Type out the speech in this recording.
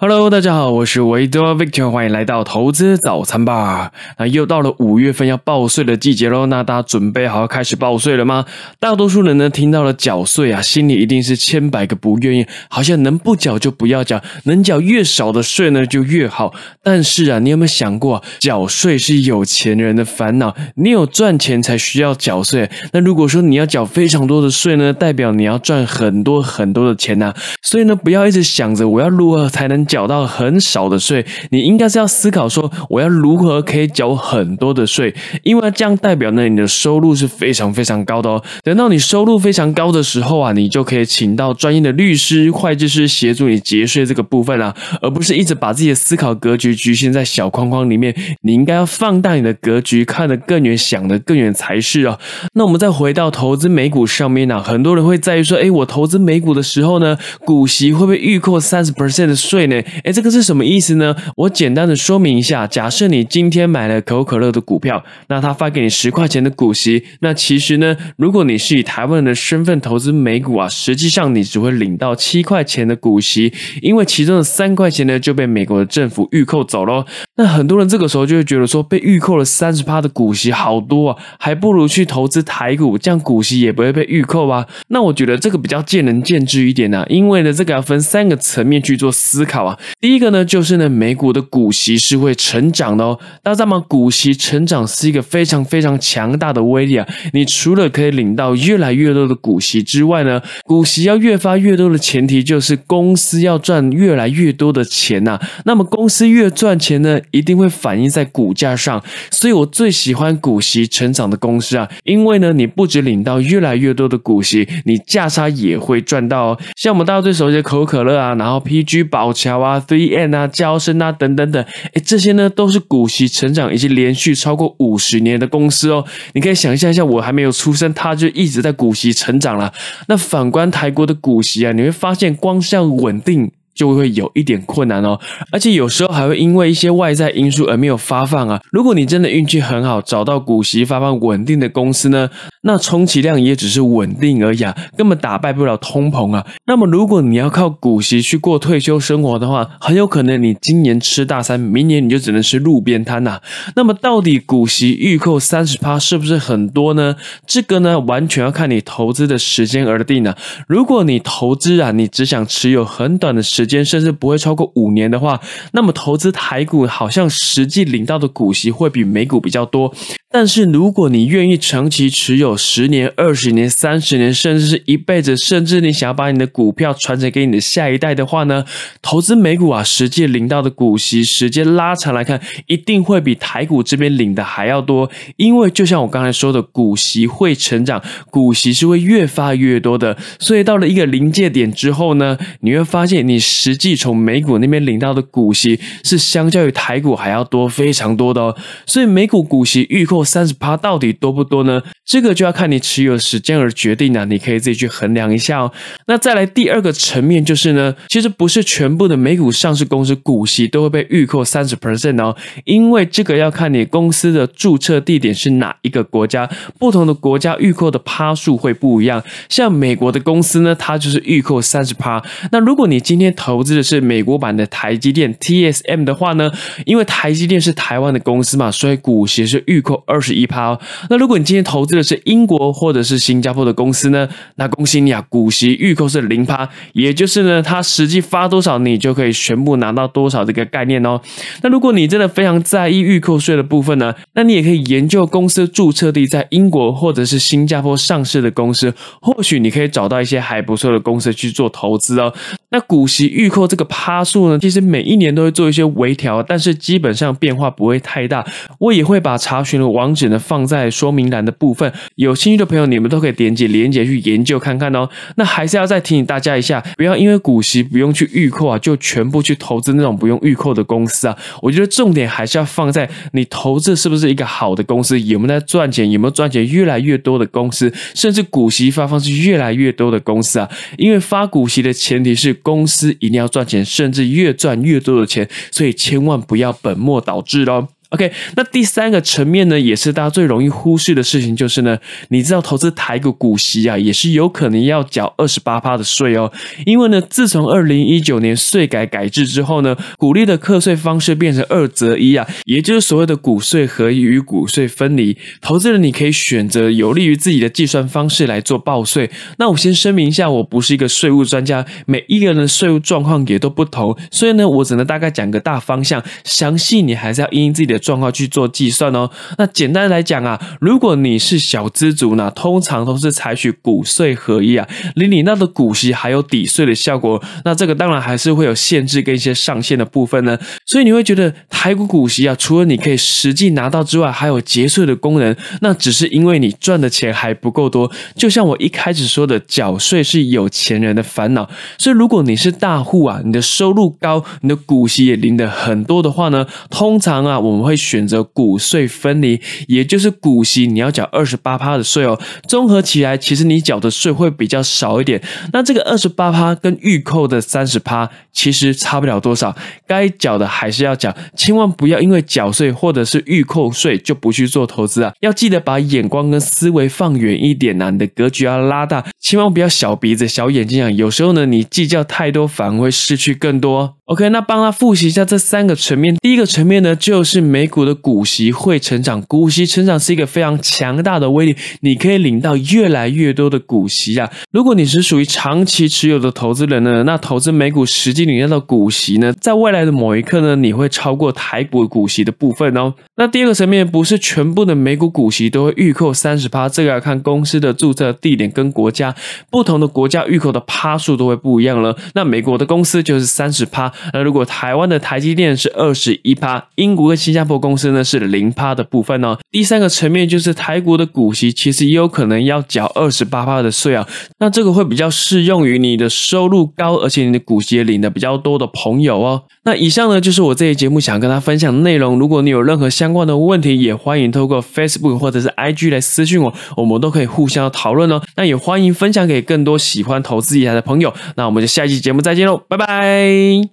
Hello，大家好，我是维多 Victor，欢迎来到投资早餐吧。那又到了五月份要报税的季节喽，那大家准备好要开始报税了吗？大多数人呢听到了缴税啊，心里一定是千百个不愿意，好像能不缴就不要缴，能缴越少的税呢就越好。但是啊，你有没有想过，缴税是有钱人的烦恼？你有赚钱才需要缴税。那如果说你要缴非常多的税呢，代表你要赚很多很多的钱呐。所以呢，不要一直想着我要如何才能。缴到很少的税，你应该是要思考说，我要如何可以缴很多的税，因为这样代表呢，你的收入是非常非常高的哦。等到你收入非常高的时候啊，你就可以请到专业的律师、会计师协助你节税这个部分啊，而不是一直把自己的思考格局局限在小框框里面。你应该要放大你的格局，看得更远，想得更远才是啊。那我们再回到投资美股上面呢，很多人会在意说，哎，我投资美股的时候呢，股息会不会预扣三十 percent 的税呢？哎，这个是什么意思呢？我简单的说明一下。假设你今天买了可口可乐的股票，那他发给你十块钱的股息，那其实呢，如果你是以台湾人的身份投资美股啊，实际上你只会领到七块钱的股息，因为其中的三块钱呢就被美国的政府预扣走喽。那很多人这个时候就会觉得说，被预扣了三十趴的股息好多啊，还不如去投资台股，这样股息也不会被预扣啊。那我觉得这个比较见仁见智一点呢，因为呢，这个要分三个层面去做思考啊。第一个呢，就是呢，美股的股息是会成长的哦。大家知道吗？股息成长是一个非常非常强大的威力啊！你除了可以领到越来越多的股息之外呢，股息要越发越多的前提就是公司要赚越来越多的钱呐。那么公司越赚钱呢，一定会反映在股价上。所以我最喜欢股息成长的公司啊，因为呢，你不止领到越来越多的股息，你价差也会赚到哦。像我们大家最熟悉的可口可乐啊，然后 PG 宝强桥啊。B N 啊，交生啊，等等等，哎，这些呢都是股息成长已经连续超过五十年的公司哦。你可以想象一下，我还没有出生，它就一直在股息成长了。那反观台国的股息啊，你会发现光是要稳定。就会有一点困难哦，而且有时候还会因为一些外在因素而没有发放啊。如果你真的运气很好，找到股息发放稳定的公司呢，那充其量也只是稳定而已啊，根本打败不了通膨啊。那么如果你要靠股息去过退休生活的话，很有可能你今年吃大餐，明年你就只能吃路边摊呐。那么到底股息预扣三十趴是不是很多呢？这个呢，完全要看你投资的时间而定啊。如果你投资啊，你只想持有很短的时，间甚至不会超过五年的话，那么投资台股好像实际领到的股息会比美股比较多。但是如果你愿意长期持有十年、二十年、三十年，甚至是一辈子，甚至你想要把你的股票传承给你的下一代的话呢？投资美股啊，实际领到的股息时间拉长来看，一定会比台股这边领的还要多。因为就像我刚才说的，股息会成长，股息是会越发越多的。所以到了一个临界点之后呢，你会发现你实际从美股那边领到的股息是相较于台股还要多非常多的哦。所以美股股息预扣。三十趴到底多不多呢？这个就要看你持有时间而决定了，你可以自己去衡量一下哦。那再来第二个层面就是呢，其实不是全部的美股上市公司股息都会被预扣三十 percent 哦，因为这个要看你公司的注册地点是哪一个国家，不同的国家预扣的趴数会不一样。像美国的公司呢，它就是预扣三十趴。那如果你今天投资的是美国版的台积电 TSM 的话呢，因为台积电是台湾的公司嘛，所以股息是预扣。二十一趴哦，那如果你今天投资的是英国或者是新加坡的公司呢？那恭喜你啊，股息预扣是零趴，也就是呢，它实际发多少，你就可以全部拿到多少这个概念哦。那如果你真的非常在意预扣税的部分呢，那你也可以研究公司注册地在英国或者是新加坡上市的公司，或许你可以找到一些还不错的公司去做投资哦。那股息预扣这个趴数呢，其实每一年都会做一些微调，但是基本上变化不会太大。我也会把查询的。网址呢放在说明栏的部分，有兴趣的朋友你们都可以点击链接去研究看看哦。那还是要再提醒大家一下，不要因为股息不用去预扣啊，就全部去投资那种不用预扣的公司啊。我觉得重点还是要放在你投资是不是一个好的公司，有没有在赚钱，有没有赚钱越来越多的公司，甚至股息发放是越来越多的公司啊。因为发股息的前提是公司一定要赚钱，甚至越赚越多的钱，所以千万不要本末倒置喽。OK，那第三个层面呢，也是大家最容易忽视的事情，就是呢，你知道投资台股股息啊，也是有可能要缴二十八趴的税哦。因为呢，自从二零一九年税改改制之后呢，股利的课税方式变成二择一啊，也就是所谓的股税合一与股税分离。投资人你可以选择有利于自己的计算方式来做报税。那我先声明一下，我不是一个税务专家，每一个人的税务状况也都不同，所以呢，我只能大概讲个大方向，详细你还是要因自己的。状况去做计算哦。那简单来讲啊，如果你是小资族呢，通常都是采取股税合一啊，领你那的股息还有抵税的效果。那这个当然还是会有限制跟一些上限的部分呢。所以你会觉得台股股息啊，除了你可以实际拿到之外，还有节税的功能。那只是因为你赚的钱还不够多。就像我一开始说的，缴税是有钱人的烦恼。所以如果你是大户啊，你的收入高，你的股息也领的很多的话呢，通常啊，我们。会选择股税分离，也就是股息你要缴二十八趴的税哦。综合起来，其实你缴的税会比较少一点。那这个二十八趴跟预扣的三十趴其实差不了多少，该缴的还是要缴。千万不要因为缴税或者是预扣税就不去做投资啊！要记得把眼光跟思维放远一点呐，你的格局要拉大，千万不要小鼻子小眼睛啊！有时候呢，你计较太多，反而会失去更多。OK，那帮他复习一下这三个层面。第一个层面呢，就是美股的股息会成长，股息成长是一个非常强大的威力，你可以领到越来越多的股息啊。如果你是属于长期持有的投资人呢，那投资美股实际领到的股息呢，在未来的某一刻呢，你会超过台股股息的部分哦。那第二个层面，不是全部的美股股息都会预扣三十趴，这个要看公司的注册地点跟国家，不同的国家预扣的趴数都会不一样了。那美国的公司就是三十趴。那如果台湾的台积电是二十一趴，英国跟新加坡公司呢是零趴的部分呢？第三个层面就是台股的股息，其实也有可能要缴二十八趴的税啊。那这个会比较适用于你的收入高，而且你的股息也领的比较多的朋友哦。那以上呢就是我这期节目想跟大家分享的内容。如果你有任何相关的问题，也欢迎透过 Facebook 或者是 IG 来私讯我，我们都可以互相讨论哦。那也欢迎分享给更多喜欢投资理财的朋友。那我们就下一期节目再见喽，拜拜。